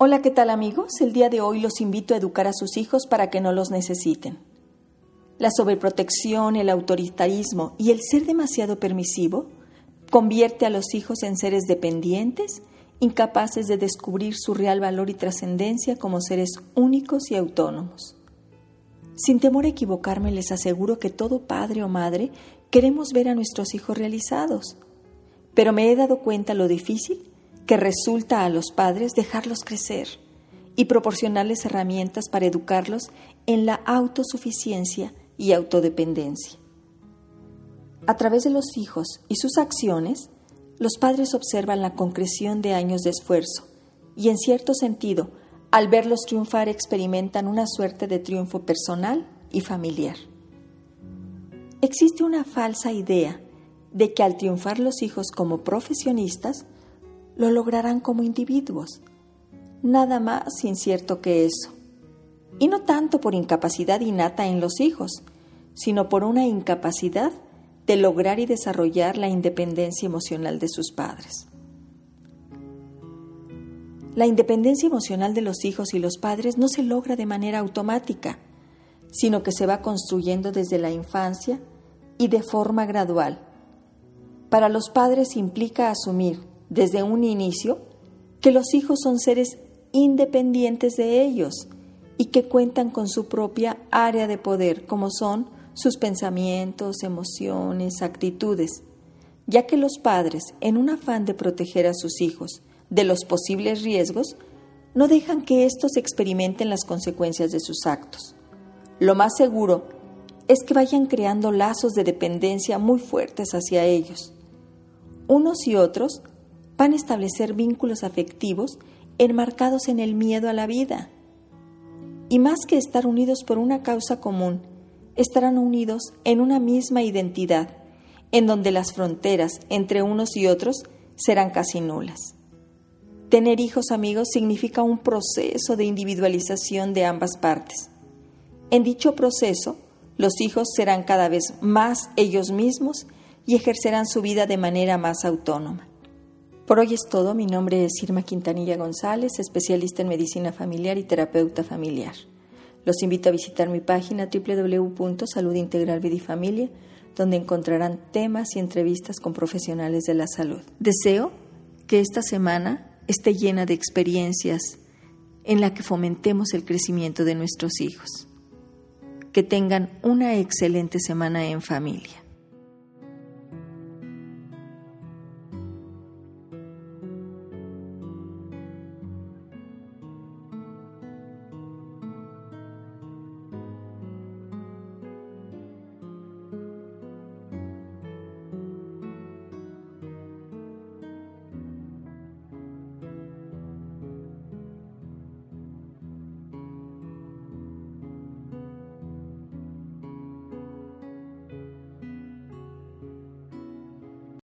Hola, ¿qué tal amigos? El día de hoy los invito a educar a sus hijos para que no los necesiten. La sobreprotección, el autoritarismo y el ser demasiado permisivo convierte a los hijos en seres dependientes, incapaces de descubrir su real valor y trascendencia como seres únicos y autónomos. Sin temor a equivocarme, les aseguro que todo padre o madre queremos ver a nuestros hijos realizados, pero me he dado cuenta lo difícil que resulta a los padres dejarlos crecer y proporcionarles herramientas para educarlos en la autosuficiencia y autodependencia. A través de los hijos y sus acciones, los padres observan la concreción de años de esfuerzo y, en cierto sentido, al verlos triunfar experimentan una suerte de triunfo personal y familiar. Existe una falsa idea de que al triunfar los hijos como profesionistas, lo lograrán como individuos. Nada más incierto que eso. Y no tanto por incapacidad innata en los hijos, sino por una incapacidad de lograr y desarrollar la independencia emocional de sus padres. La independencia emocional de los hijos y los padres no se logra de manera automática, sino que se va construyendo desde la infancia y de forma gradual. Para los padres implica asumir desde un inicio que los hijos son seres independientes de ellos y que cuentan con su propia área de poder, como son sus pensamientos, emociones, actitudes, ya que los padres, en un afán de proteger a sus hijos de los posibles riesgos, no dejan que éstos experimenten las consecuencias de sus actos. Lo más seguro es que vayan creando lazos de dependencia muy fuertes hacia ellos. Unos y otros van a establecer vínculos afectivos enmarcados en el miedo a la vida. Y más que estar unidos por una causa común, estarán unidos en una misma identidad, en donde las fronteras entre unos y otros serán casi nulas. Tener hijos amigos significa un proceso de individualización de ambas partes. En dicho proceso, los hijos serán cada vez más ellos mismos y ejercerán su vida de manera más autónoma. Por hoy es todo. Mi nombre es Irma Quintanilla González, especialista en medicina familiar y terapeuta familiar. Los invito a visitar mi página www.saludintegralvidifamilia, donde encontrarán temas y entrevistas con profesionales de la salud. Deseo que esta semana esté llena de experiencias en la que fomentemos el crecimiento de nuestros hijos. Que tengan una excelente semana en familia.